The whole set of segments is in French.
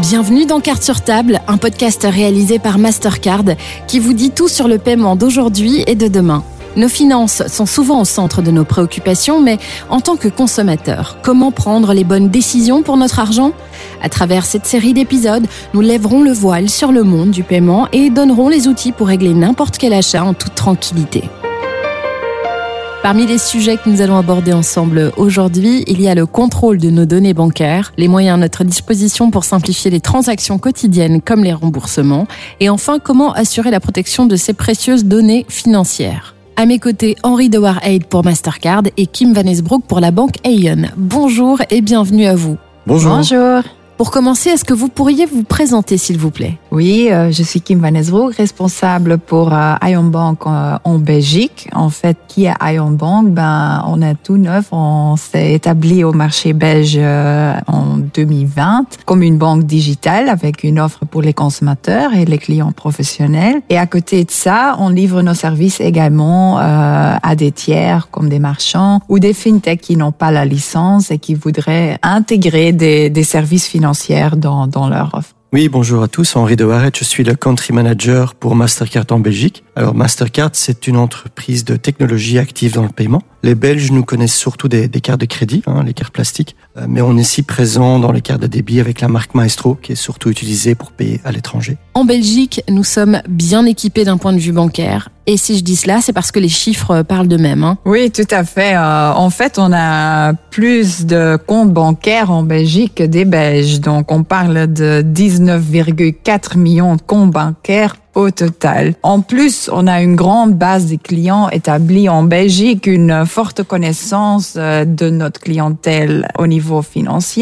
Bienvenue dans Carte sur table, un podcast réalisé par Mastercard qui vous dit tout sur le paiement d'aujourd'hui et de demain. Nos finances sont souvent au centre de nos préoccupations, mais en tant que consommateurs, comment prendre les bonnes décisions pour notre argent? À travers cette série d'épisodes, nous lèverons le voile sur le monde du paiement et donnerons les outils pour régler n'importe quel achat en toute tranquillité. Parmi les sujets que nous allons aborder ensemble aujourd'hui, il y a le contrôle de nos données bancaires, les moyens à notre disposition pour simplifier les transactions quotidiennes comme les remboursements, et enfin comment assurer la protection de ces précieuses données financières. À mes côtés, Henri de Warhead pour Mastercard et Kim Van Esbroek pour la banque Aeon. Bonjour et bienvenue à vous. Bonjour. Bonjour. Pour commencer, est-ce que vous pourriez vous présenter, s'il vous plaît? Oui, euh, je suis Kim Van Esbroek, responsable pour euh, Ion Bank euh, en Belgique. En fait, qui est Ion Bank? Ben, on est tout neuf. On s'est établi au marché belge euh, en 2020 comme une banque digitale avec une offre pour les consommateurs et les clients professionnels. Et à côté de ça, on livre nos services également euh, à des tiers comme des marchands ou des fintechs qui n'ont pas la licence et qui voudraient intégrer des, des services financiers dans, dans leur offre. Oui, bonjour à tous. Henri de Warret, je suis le country manager pour Mastercard en Belgique. Alors Mastercard, c'est une entreprise de technologie active dans le paiement. Les Belges nous connaissent surtout des, des cartes de crédit, hein, les cartes plastiques, euh, mais on est aussi présent dans les cartes de débit avec la marque Maestro, qui est surtout utilisée pour payer à l'étranger. En Belgique, nous sommes bien équipés d'un point de vue bancaire. Et si je dis cela, c'est parce que les chiffres parlent d'eux-mêmes. Hein. Oui, tout à fait. Euh, en fait, on a plus de comptes bancaires en Belgique que des Belges. Donc, on parle de 19,4 millions de comptes bancaires au total. En plus, on a une grande base de clients établie en Belgique, une forte connaissance euh, de notre clientèle au niveau financier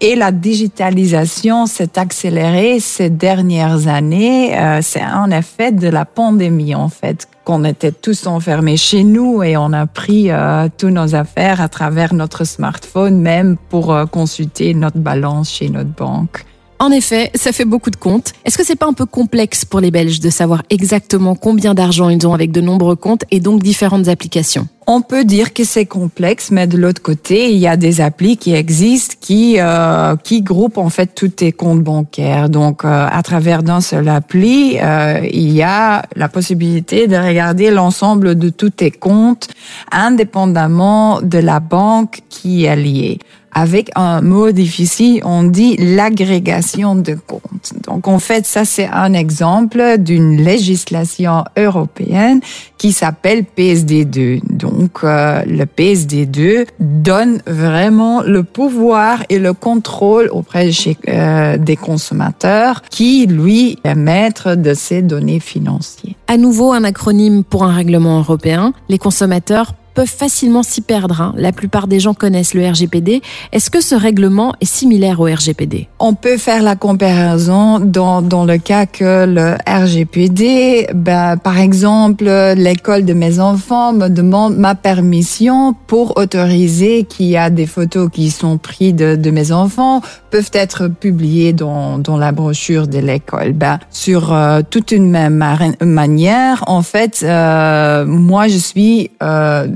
et la digitalisation s'est accélérée ces dernières années. Euh, C'est en effet de la pandémie en fait qu'on était tous enfermés chez nous et on a pris euh, tous nos affaires à travers notre smartphone même pour euh, consulter notre balance chez notre banque. En effet, ça fait beaucoup de comptes. Est-ce que c'est pas un peu complexe pour les Belges de savoir exactement combien d'argent ils ont avec de nombreux comptes et donc différentes applications? On peut dire que c'est complexe, mais de l'autre côté, il y a des applis qui existent qui euh, qui groupent en fait tous tes comptes bancaires. Donc, euh, à travers d'un seul appli, euh, il y a la possibilité de regarder l'ensemble de tous tes comptes, indépendamment de la banque qui est liée avec un mot difficile, on dit l'agrégation de comptes. Donc en fait, ça c'est un exemple d'une législation européenne qui s'appelle PSD2. Donc euh, le PSD2 donne vraiment le pouvoir et le contrôle auprès euh, des consommateurs qui lui est maître de ces données financières. À nouveau un acronyme pour un règlement européen. Les consommateurs peuvent facilement s'y perdre. Hein. La plupart des gens connaissent le RGPD. Est-ce que ce règlement est similaire au RGPD On peut faire la comparaison dans, dans le cas que le RGPD, ben, par exemple, l'école de mes enfants me demande ma permission pour autoriser qu'il y a des photos qui sont prises de, de mes enfants peuvent être publiées dans, dans la brochure de l'école. Ben, sur euh, toute une même manière, en fait, euh, moi je suis euh,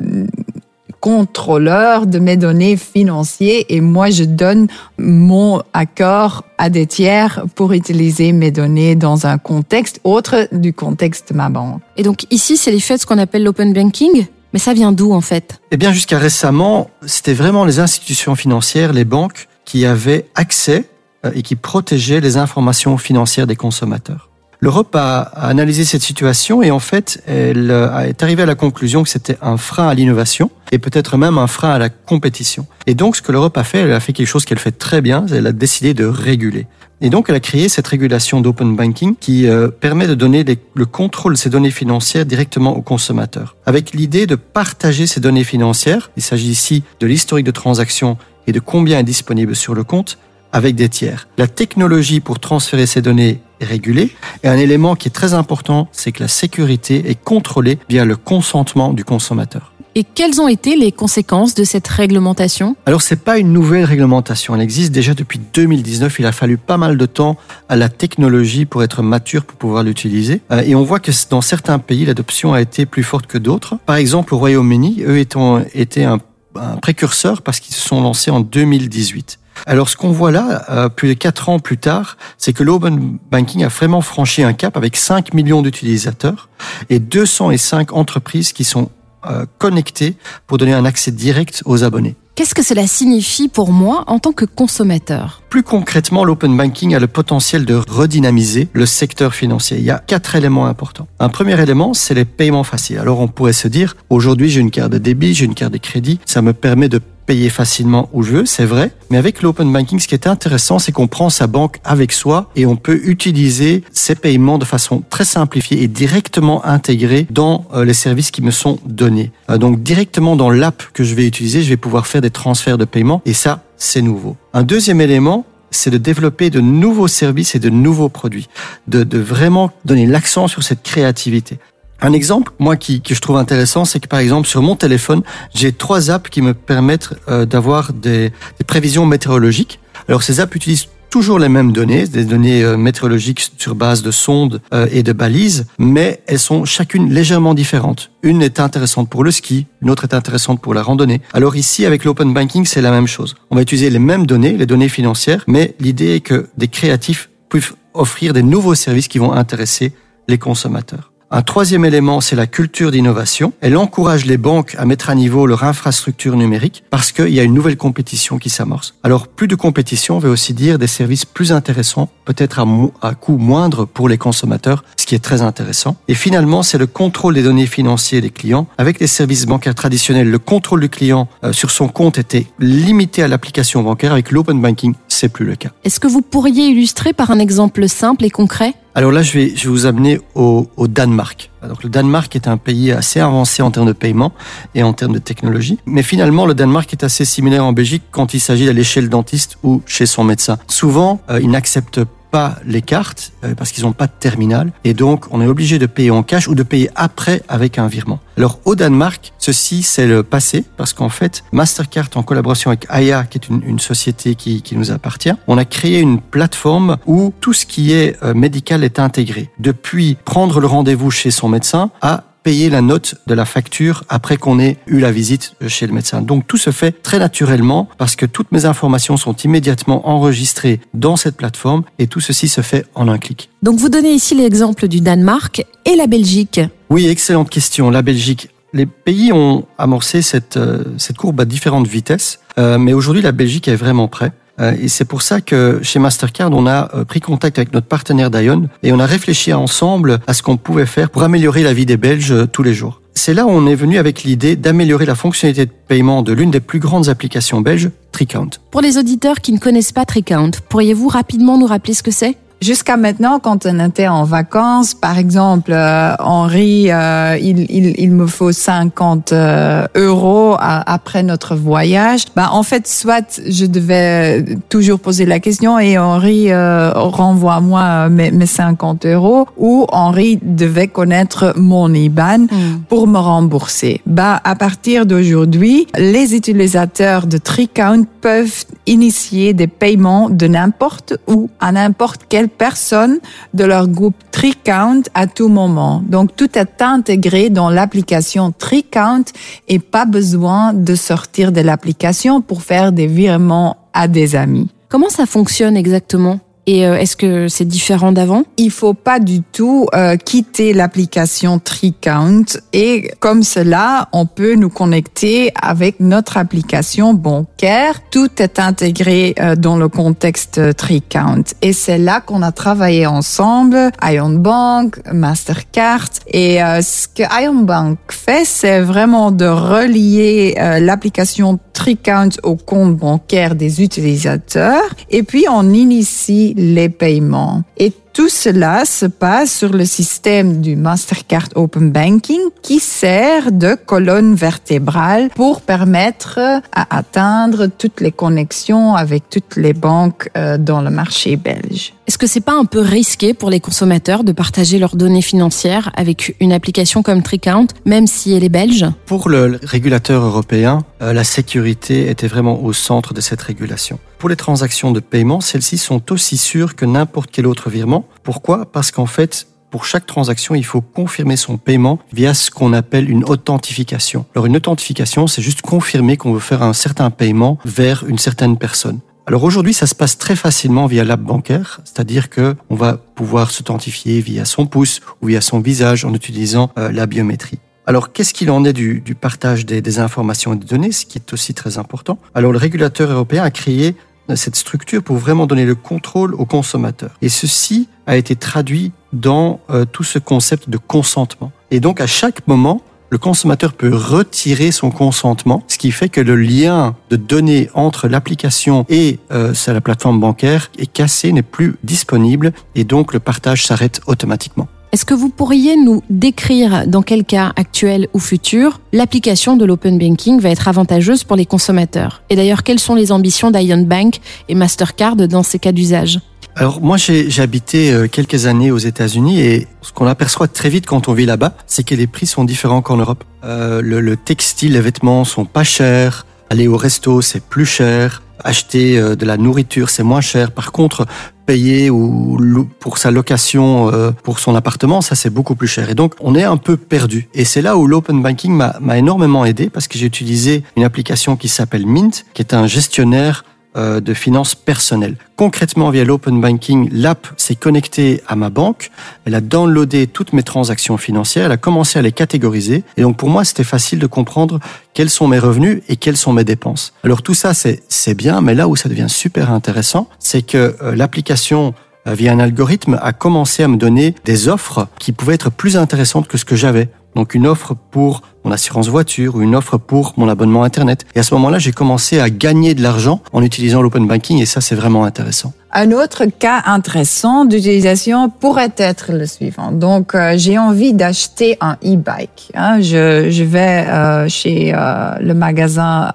contrôleur de mes données financières et moi je donne mon accord à des tiers pour utiliser mes données dans un contexte autre du contexte de ma banque. Et donc ici, c'est l'effet de ce qu'on appelle l'open banking mais ça vient d'où en fait? Eh bien jusqu'à récemment, c'était vraiment les institutions financières, les banques, qui avaient accès euh, et qui protégeaient les informations financières des consommateurs. L'Europe a analysé cette situation et en fait, elle est arrivée à la conclusion que c'était un frein à l'innovation et peut-être même un frein à la compétition. Et donc, ce que l'Europe a fait, elle a fait quelque chose qu'elle fait très bien, elle a décidé de réguler. Et donc, elle a créé cette régulation d'open banking qui euh, permet de donner le contrôle de ces données financières directement aux consommateurs. Avec l'idée de partager ces données financières, il s'agit ici de l'historique de transactions et de combien est disponible sur le compte, avec des tiers. La technologie pour transférer ces données est régulée et un élément qui est très important, c'est que la sécurité est contrôlée via le consentement du consommateur. Et quelles ont été les conséquences de cette réglementation? Alors c'est pas une nouvelle réglementation, elle existe déjà depuis 2019. Il a fallu pas mal de temps à la technologie pour être mature pour pouvoir l'utiliser. Euh, et on voit que dans certains pays, l'adoption a été plus forte que d'autres. Par exemple, au Royaume-Uni, eux étant, étaient un, un précurseur parce qu'ils se sont lancés en 2018. Alors ce qu'on voit là, euh, plus de quatre ans plus tard, c'est que l'open banking a vraiment franchi un cap avec 5 millions d'utilisateurs et 205 entreprises qui sont euh, connectées pour donner un accès direct aux abonnés. Qu'est-ce que cela signifie pour moi en tant que consommateur? Plus concrètement, l'open banking a le potentiel de redynamiser le secteur financier. Il y a quatre éléments importants. Un premier élément, c'est les paiements faciles. Alors on pourrait se dire, aujourd'hui j'ai une carte de débit, j'ai une carte de crédit, ça me permet de payer facilement où je veux, c'est vrai. Mais avec l'open banking, ce qui est intéressant, c'est qu'on prend sa banque avec soi et on peut utiliser ces paiements de façon très simplifiée et directement intégrée dans euh, les services qui me sont donnés. Euh, donc directement dans l'app que je vais utiliser, je vais pouvoir faire des transferts de paiement et ça, c'est nouveau. Un deuxième élément, c'est de développer de nouveaux services et de nouveaux produits, de vraiment donner l'accent sur cette créativité. Un exemple, moi, qui, que je trouve intéressant, c'est que par exemple, sur mon téléphone, j'ai trois apps qui me permettent euh, d'avoir des, des, prévisions météorologiques. Alors, ces apps utilisent toujours les mêmes données, des données euh, météorologiques sur base de sondes euh, et de balises, mais elles sont chacune légèrement différentes. Une est intéressante pour le ski, une autre est intéressante pour la randonnée. Alors ici, avec l'open banking, c'est la même chose. On va utiliser les mêmes données, les données financières, mais l'idée est que des créatifs puissent offrir des nouveaux services qui vont intéresser les consommateurs. Un troisième élément, c'est la culture d'innovation. Elle encourage les banques à mettre à niveau leur infrastructure numérique parce qu'il y a une nouvelle compétition qui s'amorce. Alors, plus de compétition veut aussi dire des services plus intéressants, peut-être à, coût moindre pour les consommateurs, ce qui est très intéressant. Et finalement, c'est le contrôle des données financières des clients. Avec les services bancaires traditionnels, le contrôle du client euh, sur son compte était limité à l'application bancaire. Avec l'open banking, c'est plus le cas. Est-ce que vous pourriez illustrer par un exemple simple et concret? Alors là, je vais, vous amener au, Danemark. Donc le Danemark est un pays assez avancé en termes de paiement et en termes de technologie. Mais finalement, le Danemark est assez similaire en Belgique quand il s'agit d'aller chez le dentiste ou chez son médecin. Souvent, euh, il n'accepte pas les cartes euh, parce qu'ils n'ont pas de terminal et donc on est obligé de payer en cash ou de payer après avec un virement. Alors au Danemark, ceci c'est le passé parce qu'en fait Mastercard en collaboration avec Aya qui est une, société qui, qui, nous appartient, on a créé une plateforme où tout ce qui est euh, médical est intégré. Depuis prendre le rendez-vous chez son médecin à payer la note de la facture après qu'on ait eu la visite chez le médecin. Donc tout se fait très naturellement parce que toutes mes informations sont immédiatement enregistrées dans cette plateforme et tout ceci se fait en un clic. Donc vous donnez ici l'exemple du Danemark et la Belgique. Oui, excellente question. La Belgique. Les pays ont amorcé cette, euh, cette courbe à différentes vitesses, euh, mais aujourd'hui la Belgique est vraiment prête. Euh, et c'est pour ça que chez Mastercard, on a euh, pris contact avec notre partenaire Dion et on a réfléchi ensemble à ce qu'on pouvait faire pour améliorer la vie des Belges euh, tous les jours. C'est là où on est venu avec l'idée d'améliorer la fonctionnalité de paiement de l'une des plus grandes applications belges, TriCount. Pour les auditeurs qui ne connaissent pas TriCount, pourriez-vous rapidement nous rappeler ce que c'est? Jusqu'à maintenant, quand on était en vacances, par exemple, euh, Henri, euh, il, il, il, me faut 50 euh, euros à, après notre voyage. Ben, en fait, soit je devais toujours poser la question et Henri euh, renvoie-moi mes, mes 50 euros, ou Henri devait connaître mon IBAN mm. pour me rembourser. Ben, à partir d'aujourd'hui, les utilisateurs de TriCount peuvent initier des paiements de n'importe où, à n'importe quel personnes de leur groupe TreeCount à tout moment. Donc tout est intégré dans l'application TreeCount et pas besoin de sortir de l'application pour faire des virements à des amis. Comment ça fonctionne exactement? Et euh, est-ce que c'est différent d'avant? Il faut pas du tout euh, quitter l'application TreeCount et comme cela, on peut nous connecter avec notre application bancaire. Tout est intégré euh, dans le contexte TreeCount et c'est là qu'on a travaillé ensemble, Ion Bank, Mastercard. Et ce que Ion Bank fait, c'est vraiment de relier l'application TreeCount au compte bancaire des utilisateurs. Et puis on initie les paiements. Et tout cela se passe sur le système du Mastercard Open Banking qui sert de colonne vertébrale pour permettre à atteindre toutes les connexions avec toutes les banques euh, dans le marché belge. Est-ce que c'est pas un peu risqué pour les consommateurs de partager leurs données financières avec une application comme TriCount, même si elle est belge? Pour le régulateur européen, euh, la sécurité était vraiment au centre de cette régulation. Pour les transactions de paiement, celles-ci sont aussi sûres que n'importe quel autre virement. Pourquoi? Parce qu'en fait, pour chaque transaction, il faut confirmer son paiement via ce qu'on appelle une authentification. Alors une authentification, c'est juste confirmer qu'on veut faire un certain paiement vers une certaine personne. Alors aujourd'hui, ça se passe très facilement via l'app bancaire, c'est-à-dire que on va pouvoir s'authentifier via son pouce ou via son visage en utilisant euh, la biométrie. Alors, qu'est-ce qu'il en est du, partage des, des, informations et des données, ce qui est aussi très important? Alors, le régulateur européen a créé euh, cette structure pour vraiment donner le contrôle aux consommateurs. Et ceci a été traduit dans euh, tout ce concept de consentement. Et donc, à chaque moment, le consommateur peut retirer son consentement, ce qui fait que le lien de données entre l'application et euh, la plateforme bancaire est cassé, n'est plus disponible et donc le partage s'arrête automatiquement. Est-ce que vous pourriez nous décrire dans quel cas actuel ou futur l'application de l'open banking va être avantageuse pour les consommateurs? Et d'ailleurs, quelles sont les ambitions d'Ion Bank et Mastercard dans ces cas d'usage? Alors moi j'ai habité euh, quelques années aux États-Unis et ce qu'on aperçoit très vite quand on vit là-bas, c'est que les prix sont différents qu'en Europe. Euh, le, le, textile, les vêtements sont pas chers, aller au resto c'est plus cher, acheter euh, de la nourriture c'est moins cher. Par contre, payer ou pour sa location euh, pour son appartement, ça c'est beaucoup plus cher. Et donc on est un peu perdu. Et c'est là où l'open banking m'a énormément aidé parce que j'ai utilisé une application qui s'appelle Mint, qui est un gestionnaire de finances personnelles. Concrètement, via l'open banking, l'app s'est connectée à ma banque, elle a downloadé toutes mes transactions financières, elle a commencé à les catégoriser, et donc pour moi, c'était facile de comprendre quels sont mes revenus et quelles sont mes dépenses. Alors tout ça, c'est bien, mais là où ça devient super intéressant, c'est que euh, l'application euh, via un algorithme, a commencé à me donner des offres qui pouvaient être plus intéressantes que ce que j'avais. Donc une offre pour mon assurance voiture ou une offre pour mon abonnement Internet. Et à ce moment-là, j'ai commencé à gagner de l'argent en utilisant l'open banking et ça, c'est vraiment intéressant. Un autre cas intéressant d'utilisation pourrait être le suivant. Donc, euh, j'ai envie d'acheter un e-bike. Hein. Je, vais euh, chez euh, le magasin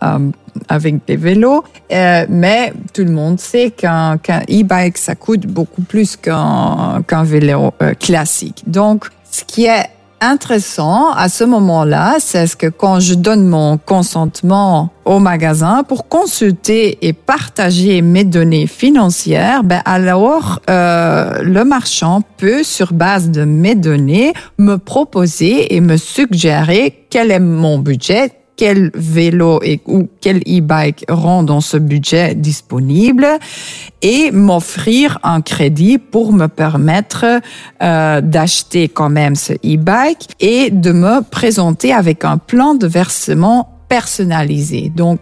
avec des vélos, mais tout le monde sait qu'un e-bike, ça coûte beaucoup plus qu'un qu'un vélo classique. Donc, ce qui est intéressant. À ce moment-là, c'est que quand je donne mon consentement au magasin pour consulter et partager mes données financières, ben alors euh, le marchand peut, sur base de mes données, me proposer et me suggérer quel est mon budget, quel vélo et, ou quel e-bike rend dans ce budget disponible et m'offrir un crédit pour me permettre euh, d'acheter quand même ce e-bike et de me présenter avec un plan de versement personnalisé. Donc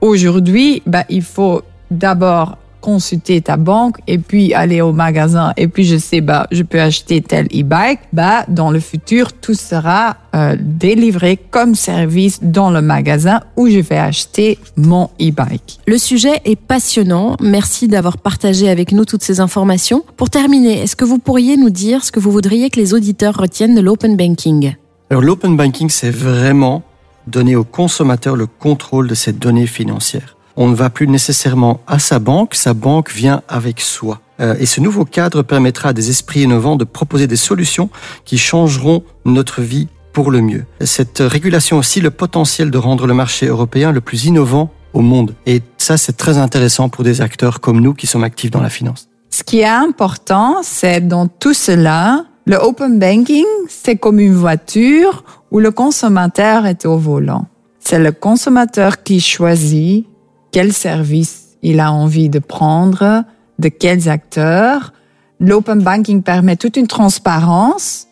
aujourd'hui, bah, il faut d'abord consulter ta banque et puis aller au magasin et puis je sais bah je peux acheter tel e-bike bah dans le futur tout sera euh, délivré comme service dans le magasin où je vais acheter mon e-bike. Le sujet est passionnant. Merci d'avoir partagé avec nous toutes ces informations. Pour terminer, est-ce que vous pourriez nous dire ce que vous voudriez que les auditeurs retiennent de l'open banking? Alors l'open banking c'est vraiment donner aux consommateurs le contrôle de ces données financières on ne va plus nécessairement à sa banque, sa banque vient avec soi. Euh, et ce nouveau cadre permettra à des esprits innovants de proposer des solutions qui changeront notre vie pour le mieux. Cette régulation aussi le potentiel de rendre le marché européen le plus innovant au monde. Et ça, c'est très intéressant pour des acteurs comme nous qui sommes actifs dans la finance. Ce qui est important, c'est dans tout cela, le open banking, c'est comme une voiture où le consommateur est au volant. C'est le consommateur qui choisit quel service il a envie de prendre, de quels acteurs. L'open banking permet toute une transparence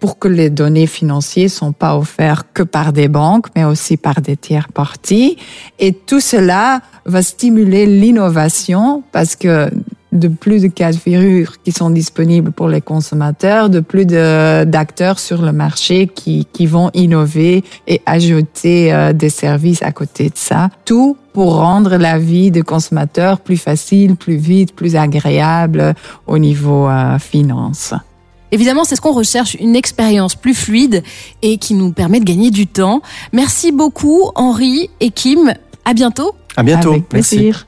pour que les données financières sont pas offertes que par des banques, mais aussi par des tiers parties. Et tout cela va stimuler l'innovation parce que de plus de cas de figure qui sont disponibles pour les consommateurs, de plus d'acteurs sur le marché qui, qui vont innover et ajouter euh, des services à côté de ça. Tout pour rendre la vie des consommateurs plus facile, plus vite, plus agréable au niveau euh, finance. Évidemment, c'est ce qu'on recherche, une expérience plus fluide et qui nous permet de gagner du temps. Merci beaucoup, Henri et Kim. À bientôt. À bientôt. Avec plaisir.